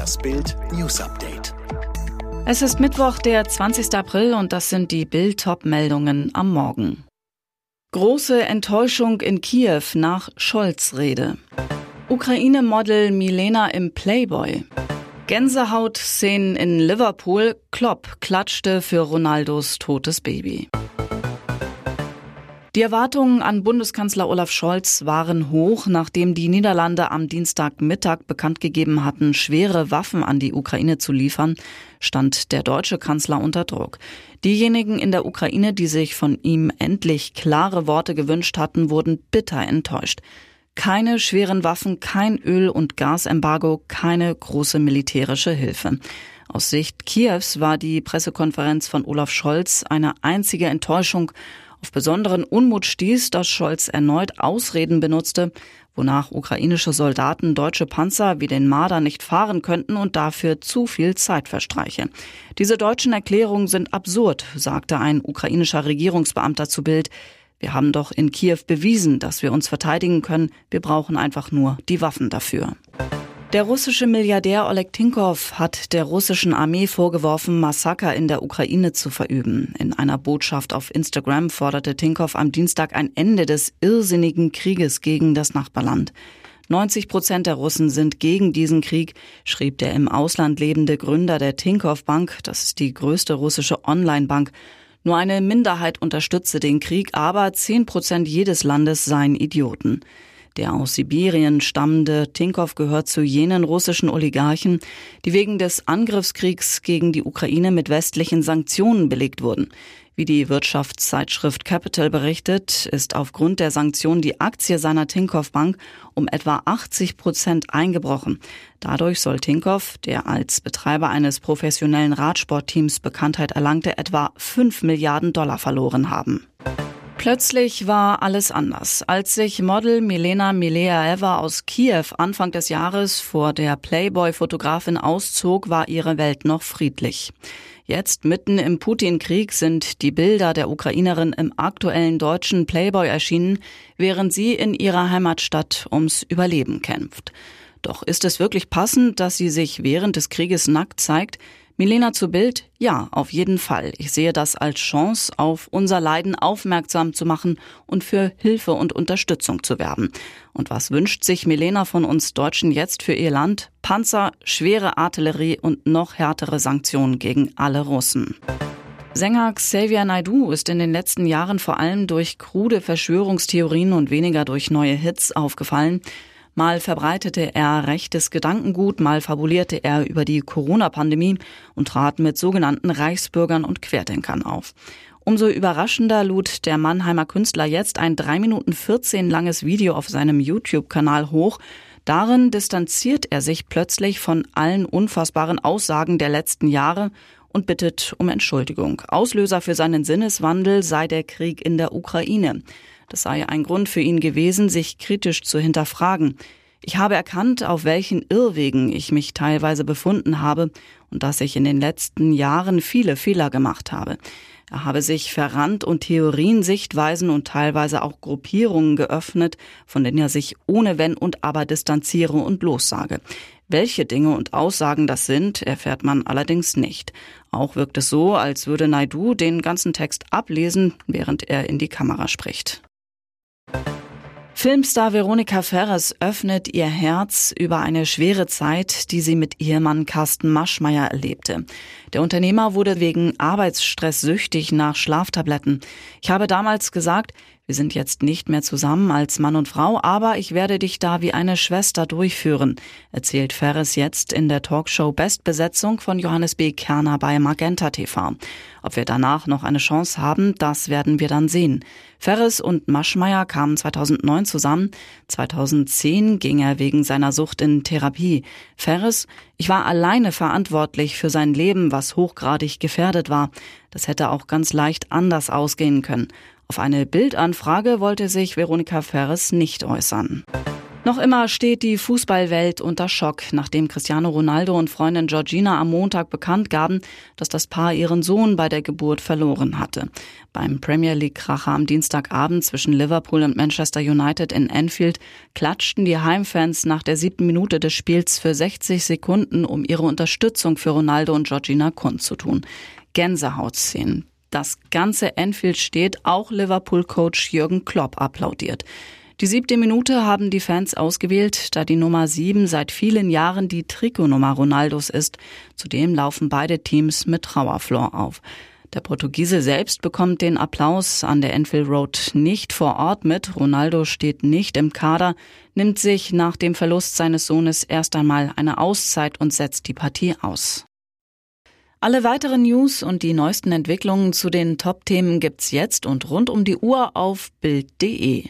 Das Bild News Update. Es ist Mittwoch, der 20. April und das sind die Bild-Top-Meldungen am Morgen. Große Enttäuschung in Kiew nach Scholz-Rede. Ukraine-Model Milena im Playboy. Gänsehaut-Szenen in Liverpool. Klopp klatschte für Ronaldos totes Baby. Die Erwartungen an Bundeskanzler Olaf Scholz waren hoch, nachdem die Niederlande am Dienstagmittag bekannt gegeben hatten, schwere Waffen an die Ukraine zu liefern, stand der deutsche Kanzler unter Druck. Diejenigen in der Ukraine, die sich von ihm endlich klare Worte gewünscht hatten, wurden bitter enttäuscht. Keine schweren Waffen, kein Öl- und Gasembargo, keine große militärische Hilfe. Aus Sicht Kiews war die Pressekonferenz von Olaf Scholz eine einzige Enttäuschung auf besonderen Unmut stieß, dass Scholz erneut Ausreden benutzte, wonach ukrainische Soldaten deutsche Panzer wie den Marder nicht fahren könnten und dafür zu viel Zeit verstreiche. Diese deutschen Erklärungen sind absurd, sagte ein ukrainischer Regierungsbeamter zu Bild. Wir haben doch in Kiew bewiesen, dass wir uns verteidigen können. Wir brauchen einfach nur die Waffen dafür. Der russische Milliardär Oleg Tinkov hat der russischen Armee vorgeworfen, Massaker in der Ukraine zu verüben. In einer Botschaft auf Instagram forderte Tinkov am Dienstag ein Ende des irrsinnigen Krieges gegen das Nachbarland. 90 Prozent der Russen sind gegen diesen Krieg, schrieb der im Ausland lebende Gründer der Tinkoff Bank, das ist die größte russische Online-Bank. Nur eine Minderheit unterstütze den Krieg, aber 10 Prozent jedes Landes seien Idioten. Der aus Sibirien stammende Tinkoff gehört zu jenen russischen Oligarchen, die wegen des Angriffskriegs gegen die Ukraine mit westlichen Sanktionen belegt wurden. Wie die Wirtschaftszeitschrift Capital berichtet, ist aufgrund der Sanktionen die Aktie seiner Tinkoff Bank um etwa 80 Prozent eingebrochen. Dadurch soll Tinkoff, der als Betreiber eines professionellen Radsportteams Bekanntheit erlangte, etwa 5 Milliarden Dollar verloren haben. Plötzlich war alles anders. Als sich Model Milena Mileaeva aus Kiew Anfang des Jahres vor der Playboy-Fotografin auszog, war ihre Welt noch friedlich. Jetzt, mitten im Putin-Krieg, sind die Bilder der Ukrainerin im aktuellen deutschen Playboy erschienen, während sie in ihrer Heimatstadt ums Überleben kämpft. Doch ist es wirklich passend, dass sie sich während des Krieges nackt zeigt? Milena zu Bild, ja, auf jeden Fall. Ich sehe das als Chance, auf unser Leiden aufmerksam zu machen und für Hilfe und Unterstützung zu werben. Und was wünscht sich Milena von uns Deutschen jetzt für ihr Land? Panzer, schwere Artillerie und noch härtere Sanktionen gegen alle Russen. Sänger Xavier Naidoo ist in den letzten Jahren vor allem durch krude Verschwörungstheorien und weniger durch neue Hits aufgefallen. Mal verbreitete er rechtes Gedankengut, mal fabulierte er über die Corona-Pandemie und trat mit sogenannten Reichsbürgern und Querdenkern auf. Umso überraschender lud der Mannheimer Künstler jetzt ein 3 Minuten 14 langes Video auf seinem YouTube-Kanal hoch. Darin distanziert er sich plötzlich von allen unfassbaren Aussagen der letzten Jahre und bittet um Entschuldigung. Auslöser für seinen Sinneswandel sei der Krieg in der Ukraine. Das sei ein Grund für ihn gewesen, sich kritisch zu hinterfragen. Ich habe erkannt, auf welchen Irrwegen ich mich teilweise befunden habe und dass ich in den letzten Jahren viele Fehler gemacht habe. Er habe sich verrannt und Theorien, Sichtweisen und teilweise auch Gruppierungen geöffnet, von denen er sich ohne Wenn und Aber distanziere und lossage. Welche Dinge und Aussagen das sind, erfährt man allerdings nicht. Auch wirkt es so, als würde Naidu den ganzen Text ablesen, während er in die Kamera spricht. Filmstar Veronika Ferres öffnet ihr Herz über eine schwere Zeit, die sie mit Ehemann Carsten Maschmeyer erlebte. Der Unternehmer wurde wegen Arbeitsstress süchtig nach Schlaftabletten. Ich habe damals gesagt, wir sind jetzt nicht mehr zusammen als Mann und Frau, aber ich werde dich da wie eine Schwester durchführen, erzählt Ferris jetzt in der Talkshow Bestbesetzung von Johannes B. Kerner bei Magenta TV. Ob wir danach noch eine Chance haben, das werden wir dann sehen. Ferris und Maschmeyer kamen 2009 zusammen. 2010 ging er wegen seiner Sucht in Therapie. Ferris, ich war alleine verantwortlich für sein Leben, was hochgradig gefährdet war. Das hätte auch ganz leicht anders ausgehen können. Auf eine Bildanfrage wollte sich Veronika Ferres nicht äußern. Noch immer steht die Fußballwelt unter Schock, nachdem Cristiano Ronaldo und Freundin Georgina am Montag bekannt gaben, dass das Paar ihren Sohn bei der Geburt verloren hatte. Beim Premier League-Kracher am Dienstagabend zwischen Liverpool und Manchester United in Anfield klatschten die Heimfans nach der siebten Minute des Spiels für 60 Sekunden, um ihre Unterstützung für Ronaldo und Georgina kundzutun. Gänsehautszenen. Das ganze Anfield steht, auch Liverpool-Coach Jürgen Klopp applaudiert. Die siebte Minute haben die Fans ausgewählt, da die Nummer sieben seit vielen Jahren die Trikotnummer Ronaldos ist. Zudem laufen beide Teams mit Trauerflor auf. Der Portugiese selbst bekommt den Applaus an der Enfield Road nicht vor Ort mit. Ronaldo steht nicht im Kader, nimmt sich nach dem Verlust seines Sohnes erst einmal eine Auszeit und setzt die Partie aus. Alle weiteren News und die neuesten Entwicklungen zu den Top-Themen gibt's jetzt und rund um die Uhr auf Bild.de.